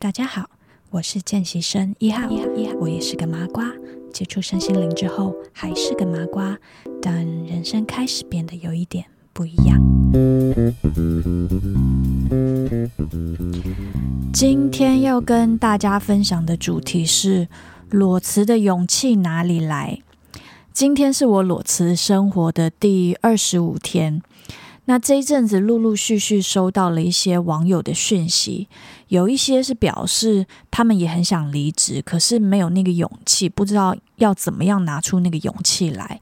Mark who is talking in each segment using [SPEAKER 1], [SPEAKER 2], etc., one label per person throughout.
[SPEAKER 1] 大家好，我是见习生一号，我也是个麻瓜。接触身心灵之后，还是个麻瓜，但人生开始变得有一点不一样。今天要跟大家分享的主题是裸辞的勇气哪里来？今天是我裸辞生活的第二十五天。那这一阵子陆陆续续收到了一些网友的讯息，有一些是表示他们也很想离职，可是没有那个勇气，不知道要怎么样拿出那个勇气来。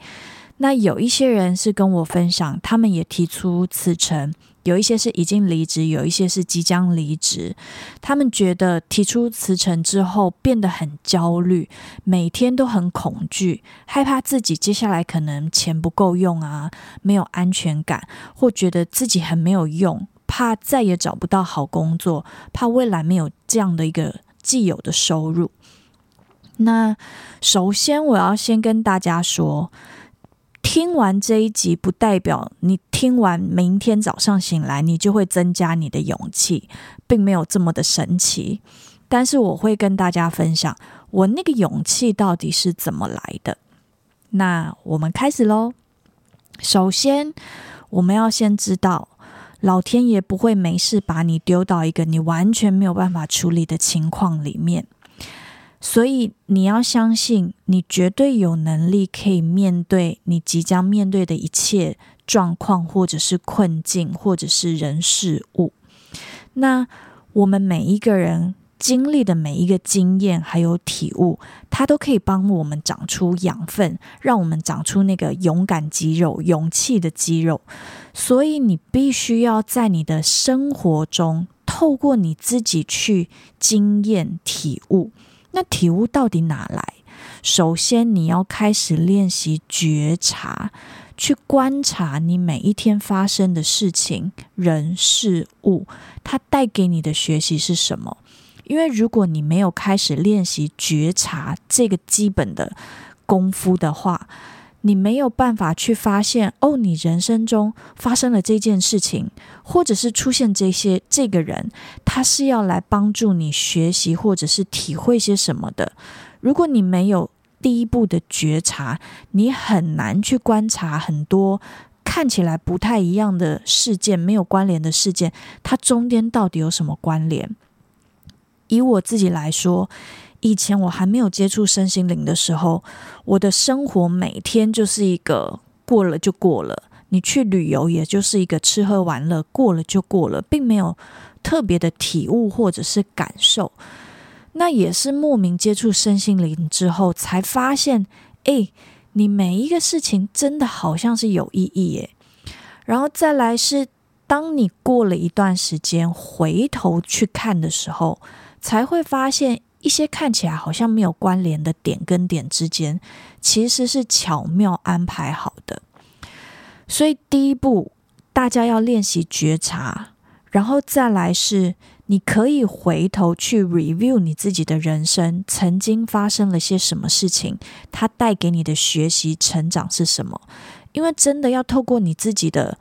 [SPEAKER 1] 那有一些人是跟我分享，他们也提出辞呈。有一些是已经离职，有一些是即将离职。他们觉得提出辞呈之后变得很焦虑，每天都很恐惧，害怕自己接下来可能钱不够用啊，没有安全感，或觉得自己很没有用，怕再也找不到好工作，怕未来没有这样的一个既有的收入。那首先我要先跟大家说。听完这一集，不代表你听完明天早上醒来，你就会增加你的勇气，并没有这么的神奇。但是我会跟大家分享，我那个勇气到底是怎么来的。那我们开始喽。首先，我们要先知道，老天爷不会没事把你丢到一个你完全没有办法处理的情况里面。所以你要相信，你绝对有能力可以面对你即将面对的一切状况，或者是困境，或者是人事物。那我们每一个人经历的每一个经验还有体悟，它都可以帮我们长出养分，让我们长出那个勇敢肌肉、勇气的肌肉。所以你必须要在你的生活中，透过你自己去经验体悟。那体悟到底哪来？首先，你要开始练习觉察，去观察你每一天发生的事情、人、事物，它带给你的学习是什么？因为如果你没有开始练习觉察这个基本的功夫的话，你没有办法去发现哦，你人生中发生了这件事情，或者是出现这些这个人，他是要来帮助你学习或者是体会些什么的。如果你没有第一步的觉察，你很难去观察很多看起来不太一样的事件，没有关联的事件，它中间到底有什么关联？以我自己来说。以前我还没有接触身心灵的时候，我的生活每天就是一个过了就过了。你去旅游，也就是一个吃喝玩乐，过了就过了，并没有特别的体悟或者是感受。那也是莫名接触身心灵之后，才发现，诶，你每一个事情真的好像是有意义耶。然后再来是，当你过了一段时间回头去看的时候，才会发现。一些看起来好像没有关联的点跟点之间，其实是巧妙安排好的。所以第一步，大家要练习觉察，然后再来是，你可以回头去 review 你自己的人生，曾经发生了些什么事情，它带给你的学习成长是什么？因为真的要透过你自己的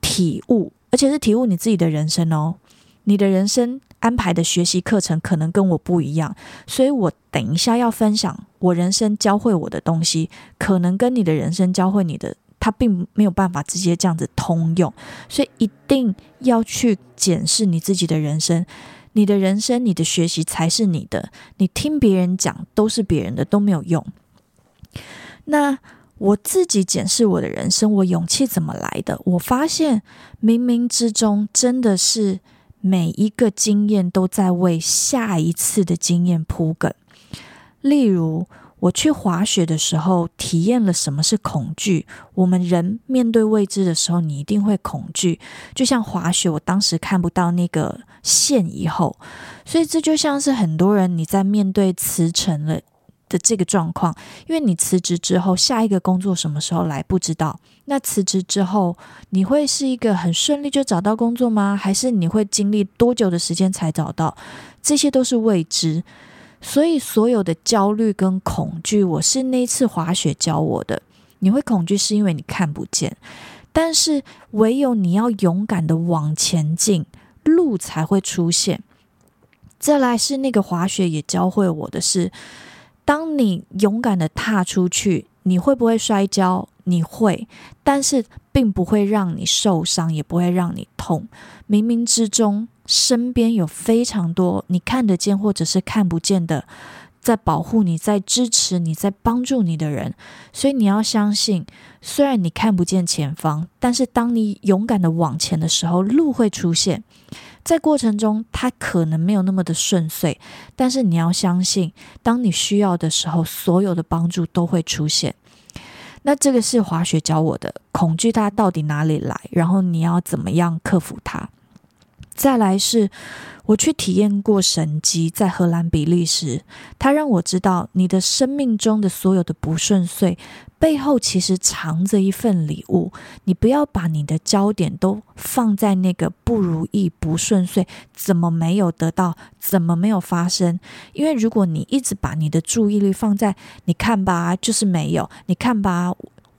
[SPEAKER 1] 体悟，而且是体悟你自己的人生哦，你的人生。安排的学习课程可能跟我不一样，所以我等一下要分享我人生教会我的东西，可能跟你的人生教会你的，它并没有办法直接这样子通用，所以一定要去检视你自己的人生，你的人生，你的学习才是你的，你听别人讲都是别人的，都没有用。那我自己检视我的人生，我勇气怎么来的？我发现冥冥之中真的是。每一个经验都在为下一次的经验铺梗。例如，我去滑雪的时候，体验了什么是恐惧。我们人面对未知的时候，你一定会恐惧。就像滑雪，我当时看不到那个线以后，所以这就像是很多人你在面对辞呈了。的这个状况，因为你辞职之后，下一个工作什么时候来不知道。那辞职之后，你会是一个很顺利就找到工作吗？还是你会经历多久的时间才找到？这些都是未知。所以所有的焦虑跟恐惧，我是那次滑雪教我的。你会恐惧是因为你看不见，但是唯有你要勇敢的往前进，路才会出现。再来是那个滑雪也教会我的是，当你勇敢的踏出去，你会不会摔跤？你会，但是并不会让你受伤，也不会让你痛。冥冥之中，身边有非常多你看得见或者是看不见的，在保护你、在支持你、在帮助你的人。所以你要相信，虽然你看不见前方，但是当你勇敢的往前的时候，路会出现。在过程中，它可能没有那么的顺遂，但是你要相信，当你需要的时候，所有的帮助都会出现。那这个是滑雪教我的，恐惧它到底哪里来，然后你要怎么样克服它。再来是，我去体验过神迹，在荷兰比利时，它让我知道，你的生命中的所有的不顺遂背后，其实藏着一份礼物。你不要把你的焦点都放在那个不如意、不顺遂，怎么没有得到，怎么没有发生？因为如果你一直把你的注意力放在，你看吧，就是没有，你看吧。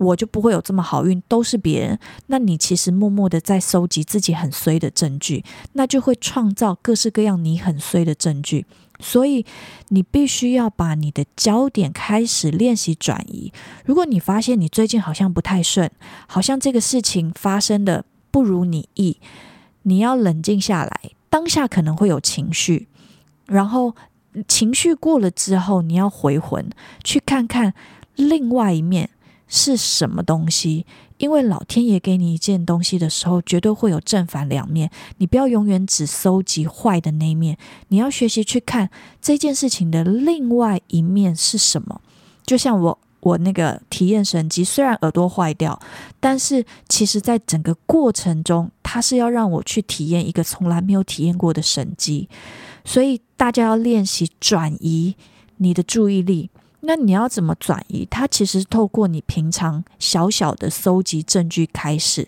[SPEAKER 1] 我就不会有这么好运，都是别人。那你其实默默的在收集自己很衰的证据，那就会创造各式各样你很衰的证据。所以你必须要把你的焦点开始练习转移。如果你发现你最近好像不太顺，好像这个事情发生的不如你意，你要冷静下来。当下可能会有情绪，然后情绪过了之后，你要回魂，去看看另外一面。是什么东西？因为老天爷给你一件东西的时候，绝对会有正反两面。你不要永远只搜集坏的那一面，你要学习去看这件事情的另外一面是什么。就像我，我那个体验神机，虽然耳朵坏掉，但是其实在整个过程中，它是要让我去体验一个从来没有体验过的神机。所以大家要练习转移你的注意力。那你要怎么转移？它其实透过你平常小小的搜集证据开始，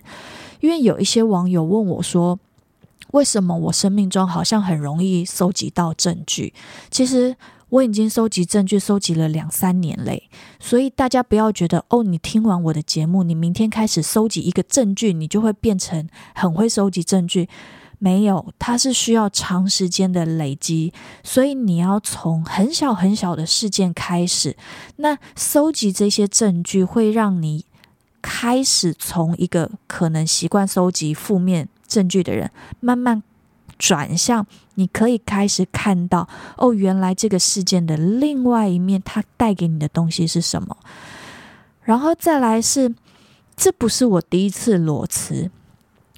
[SPEAKER 1] 因为有一些网友问我说：“为什么我生命中好像很容易搜集到证据？”其实我已经搜集证据搜集了两三年嘞，所以大家不要觉得哦，你听完我的节目，你明天开始搜集一个证据，你就会变成很会搜集证据。没有，它是需要长时间的累积，所以你要从很小很小的事件开始。那搜集这些证据，会让你开始从一个可能习惯搜集负面证据的人，慢慢转向，你可以开始看到，哦，原来这个事件的另外一面，它带给你的东西是什么。然后再来是，这不是我第一次裸辞，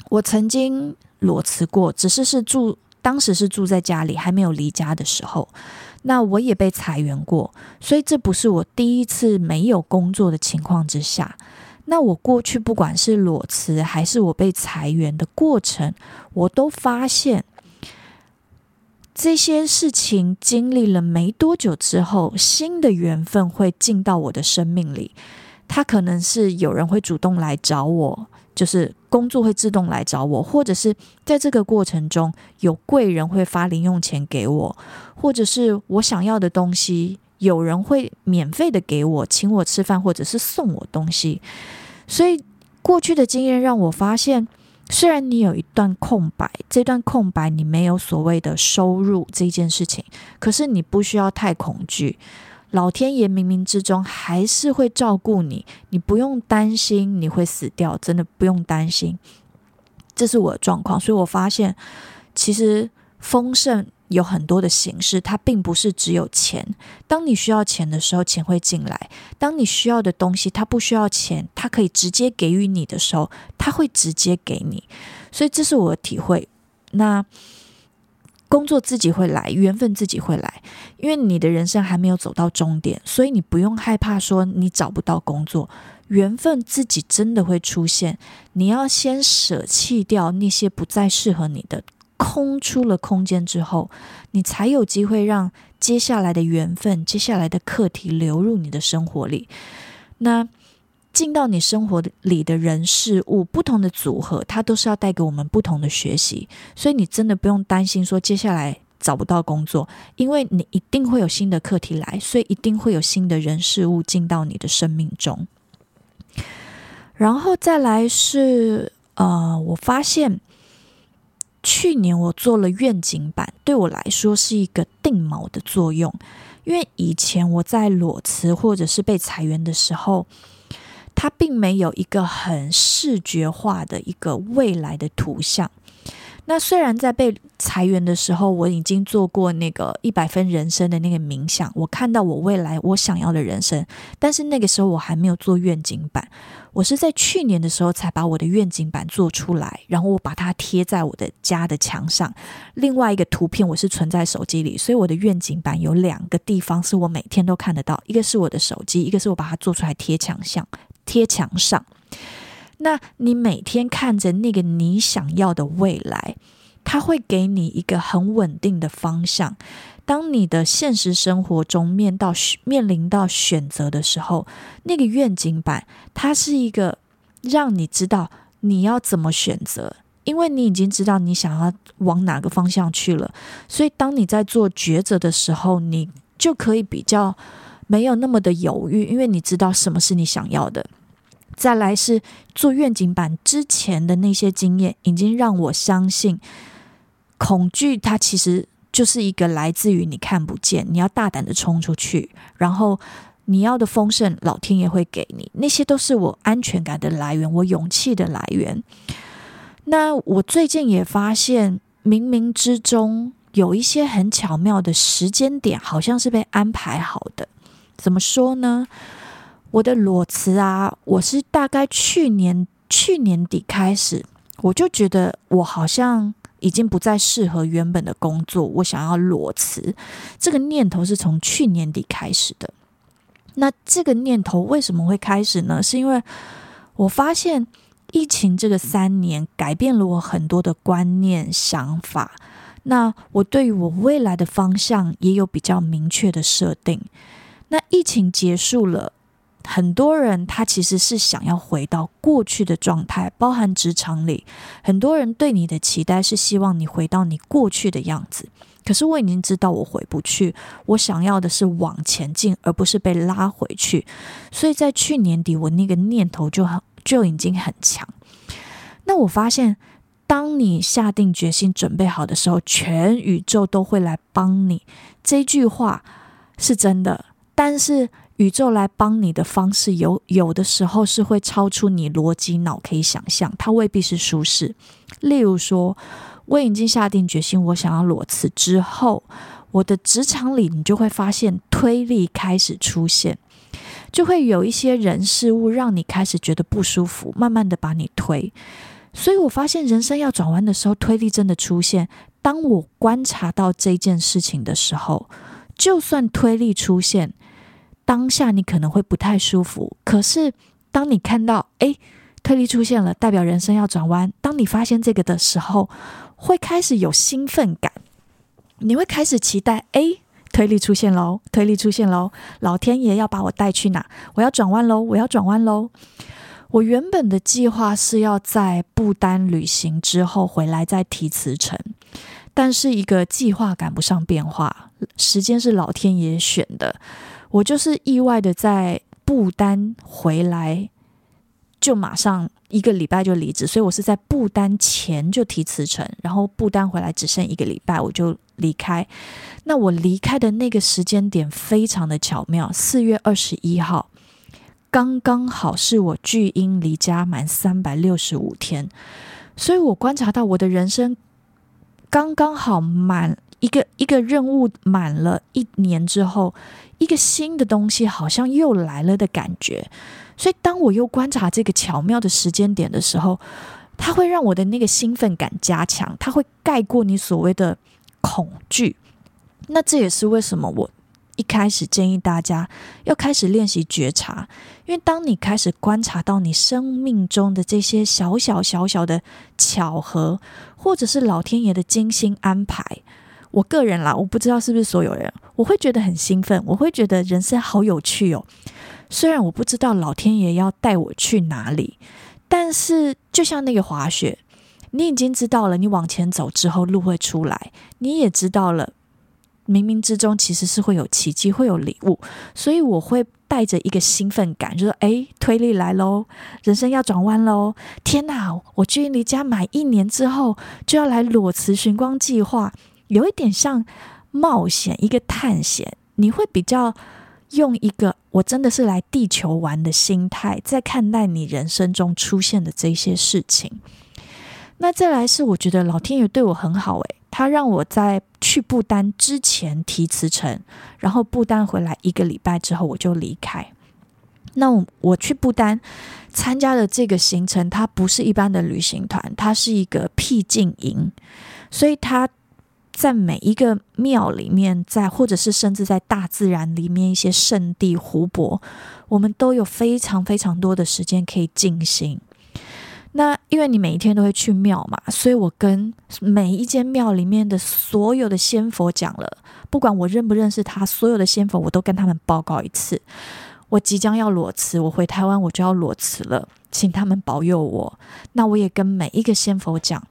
[SPEAKER 1] 我曾经。裸辞过，只是是住，当时是住在家里，还没有离家的时候。那我也被裁员过，所以这不是我第一次没有工作的情况之下。那我过去不管是裸辞还是我被裁员的过程，我都发现这些事情经历了没多久之后，新的缘分会进到我的生命里。他可能是有人会主动来找我。就是工作会自动来找我，或者是在这个过程中有贵人会发零用钱给我，或者是我想要的东西有人会免费的给我，请我吃饭，或者是送我东西。所以过去的经验让我发现，虽然你有一段空白，这段空白你没有所谓的收入这件事情，可是你不需要太恐惧。老天爷冥冥之中还是会照顾你，你不用担心你会死掉，真的不用担心。这是我的状况，所以我发现其实丰盛有很多的形式，它并不是只有钱。当你需要钱的时候，钱会进来；当你需要的东西，它不需要钱，它可以直接给予你的时候，它会直接给你。所以这是我的体会。那。工作自己会来，缘分自己会来，因为你的人生还没有走到终点，所以你不用害怕说你找不到工作，缘分自己真的会出现。你要先舍弃掉那些不再适合你的，空出了空间之后，你才有机会让接下来的缘分、接下来的课题流入你的生活里。那。进到你生活里的人事物不同的组合，它都是要带给我们不同的学习，所以你真的不用担心说接下来找不到工作，因为你一定会有新的课题来，所以一定会有新的人事物进到你的生命中。然后再来是呃，我发现去年我做了愿景版，对我来说是一个定锚的作用，因为以前我在裸辞或者是被裁员的时候，它并没有一个很视觉化的一个未来的图像。那虽然在被裁员的时候，我已经做过那个一百分人生的那个冥想，我看到我未来我想要的人生，但是那个时候我还没有做愿景板，我是在去年的时候才把我的愿景板做出来，然后我把它贴在我的家的墙上。另外一个图片我是存在手机里，所以我的愿景板有两个地方是我每天都看得到，一个是我的手机，一个是我把它做出来贴墙上，贴墙上。那你每天看着那个你想要的未来，它会给你一个很稳定的方向。当你的现实生活中面到面临到选择的时候，那个愿景板它是一个让你知道你要怎么选择，因为你已经知道你想要往哪个方向去了。所以当你在做抉择的时候，你就可以比较没有那么的犹豫，因为你知道什么是你想要的。再来是做愿景板之前的那些经验，已经让我相信，恐惧它其实就是一个来自于你看不见，你要大胆的冲出去，然后你要的丰盛，老天爷会给你，那些都是我安全感的来源，我勇气的来源。那我最近也发现，冥冥之中有一些很巧妙的时间点，好像是被安排好的。怎么说呢？我的裸辞啊，我是大概去年去年底开始，我就觉得我好像已经不再适合原本的工作，我想要裸辞。这个念头是从去年底开始的。那这个念头为什么会开始呢？是因为我发现疫情这个三年改变了我很多的观念想法。那我对于我未来的方向也有比较明确的设定。那疫情结束了。很多人他其实是想要回到过去的状态，包含职场里，很多人对你的期待是希望你回到你过去的样子。可是我已经知道我回不去，我想要的是往前进，而不是被拉回去。所以在去年底，我那个念头就很就已经很强。那我发现，当你下定决心准备好的时候，全宇宙都会来帮你。这句话是真的，但是。宇宙来帮你的方式有有的时候是会超出你逻辑脑可以想象，它未必是舒适。例如说，我已经下定决心，我想要裸辞之后，我的职场里你就会发现推力开始出现，就会有一些人事物让你开始觉得不舒服，慢慢的把你推。所以我发现人生要转弯的时候，推力真的出现。当我观察到这件事情的时候，就算推力出现。当下你可能会不太舒服，可是当你看到哎，推力出现了，代表人生要转弯。当你发现这个的时候，会开始有兴奋感，你会开始期待哎，推力出现喽，推力出现喽，老天爷要把我带去哪？我要转弯喽，我要转弯喽。我原本的计划是要在不丹旅行之后回来再提辞呈，但是一个计划赶不上变化，时间是老天爷选的。我就是意外的在不丹回来，就马上一个礼拜就离职，所以我是在不丹前就提辞呈，然后不丹回来只剩一个礼拜我就离开。那我离开的那个时间点非常的巧妙，四月二十一号，刚刚好是我巨婴离家满三百六十五天，所以我观察到我的人生刚刚好满。一个一个任务满了一年之后，一个新的东西好像又来了的感觉。所以，当我又观察这个巧妙的时间点的时候，它会让我的那个兴奋感加强，它会盖过你所谓的恐惧。那这也是为什么我一开始建议大家要开始练习觉察，因为当你开始观察到你生命中的这些小小小小的巧合，或者是老天爷的精心安排。我个人啦，我不知道是不是所有人，我会觉得很兴奋，我会觉得人生好有趣哦。虽然我不知道老天爷要带我去哪里，但是就像那个滑雪，你已经知道了，你往前走之后路会出来，你也知道了，冥冥之中其实是会有奇迹，会有礼物，所以我会带着一个兴奋感，就说：“哎，推力来喽，人生要转弯喽！天哪，我距离离家满一年之后就要来裸辞寻光计划，有一点像冒险，一个探险。你会比较用一个我真的是来地球玩的心态，在看待你人生中出现的这些事情。那再来是，我觉得老天爷对我很好，诶，他让我在去不丹之前提辞呈，然后不丹回来一个礼拜之后我就离开。那我，我去不丹参加的这个行程，它不是一般的旅行团，它是一个僻静营，所以它在每一个庙里面，在或者是甚至在大自然里面一些圣地湖泊，我们都有非常非常多的时间可以静心。那因为你每一天都会去庙嘛，所以我跟每一间庙里面的所有的仙佛讲了，不管我认不认识他，所有的仙佛我都跟他们报告一次。我即将要裸辞，我回台湾我就要裸辞了，请他们保佑我。那我也跟每一个仙佛讲，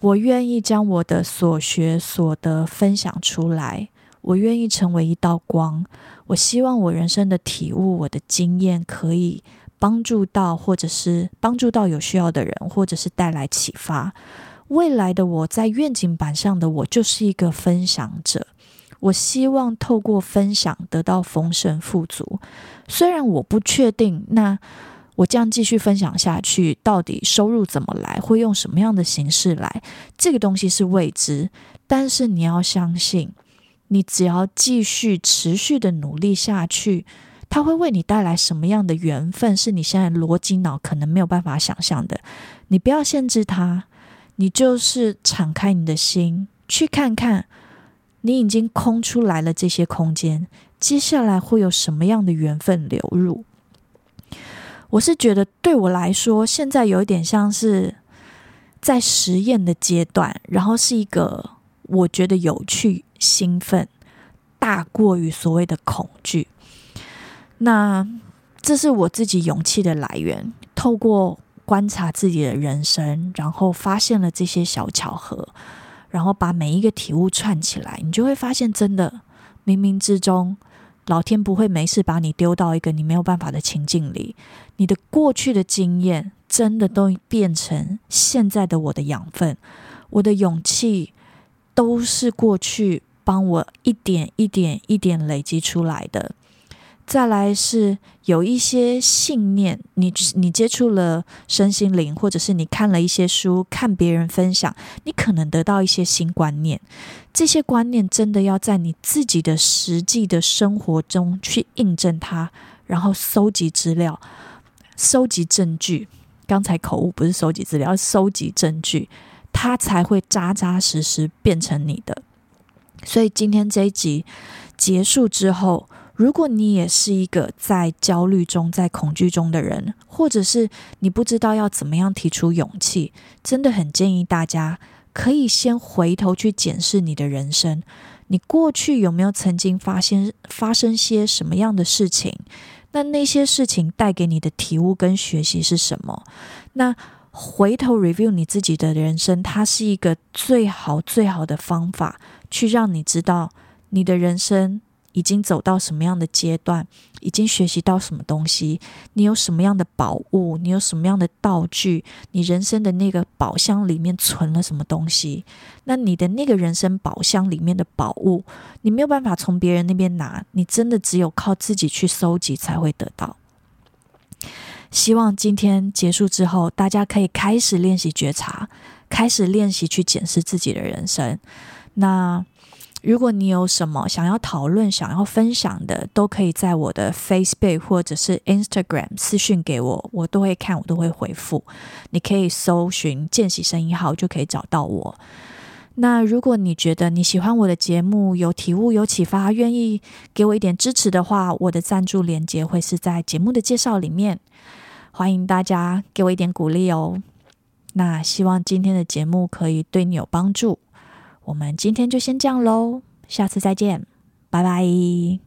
[SPEAKER 1] 我愿意将我的所学所得分享出来，我愿意成为一道光。我希望我人生的体悟，我的经验可以。帮助到，或者是帮助到有需要的人，或者是带来启发。未来的我在愿景板上的我就是一个分享者。我希望透过分享得到丰盛富足。虽然我不确定，那我这样继续分享下去，到底收入怎么来，会用什么样的形式来，这个东西是未知。但是你要相信，你只要继续持续的努力下去。它会为你带来什么样的缘分，是你现在逻辑脑可能没有办法想象的。你不要限制它，你就是敞开你的心，去看看你已经空出来了这些空间，接下来会有什么样的缘分流入。我是觉得对我来说，现在有一点像是在实验的阶段，然后是一个我觉得有趣、兴奋，大过于所谓的恐惧。那这是我自己勇气的来源。透过观察自己的人生，然后发现了这些小巧合，然后把每一个体悟串起来，你就会发现，真的冥冥之中，老天不会没事把你丢到一个你没有办法的情境里。你的过去的经验，真的都变成现在的我的养分。我的勇气，都是过去帮我一点一点一点累积出来的。再来是有一些信念，你你接触了身心灵，或者是你看了一些书，看别人分享，你可能得到一些新观念。这些观念真的要在你自己的实际的生活中去印证它，然后收集资料、收集证据。刚才口误不是收集资料，是收集证据，它才会扎扎实实变成你的。所以今天这一集结束之后。如果你也是一个在焦虑中、在恐惧中的人，或者是你不知道要怎么样提出勇气，真的很建议大家可以先回头去检视你的人生。你过去有没有曾经发现发生些什么样的事情？那那些事情带给你的体悟跟学习是什么？那回头 review 你自己的人生，它是一个最好最好的方法，去让你知道你的人生。已经走到什么样的阶段？已经学习到什么东西？你有什么样的宝物？你有什么样的道具？你人生的那个宝箱里面存了什么东西？那你的那个人生宝箱里面的宝物，你没有办法从别人那边拿，你真的只有靠自己去搜集才会得到。希望今天结束之后，大家可以开始练习觉察，开始练习去检视自己的人生。那。如果你有什么想要讨论、想要分享的，都可以在我的 Facebook 或者是 Instagram 私讯给我，我都会看，我都会回复。你可以搜寻“见习声音号”就可以找到我。那如果你觉得你喜欢我的节目，有体悟、有启发，愿意给我一点支持的话，我的赞助链接会是在节目的介绍里面。欢迎大家给我一点鼓励哦。那希望今天的节目可以对你有帮助。我们今天就先这样喽，下次再见，拜拜。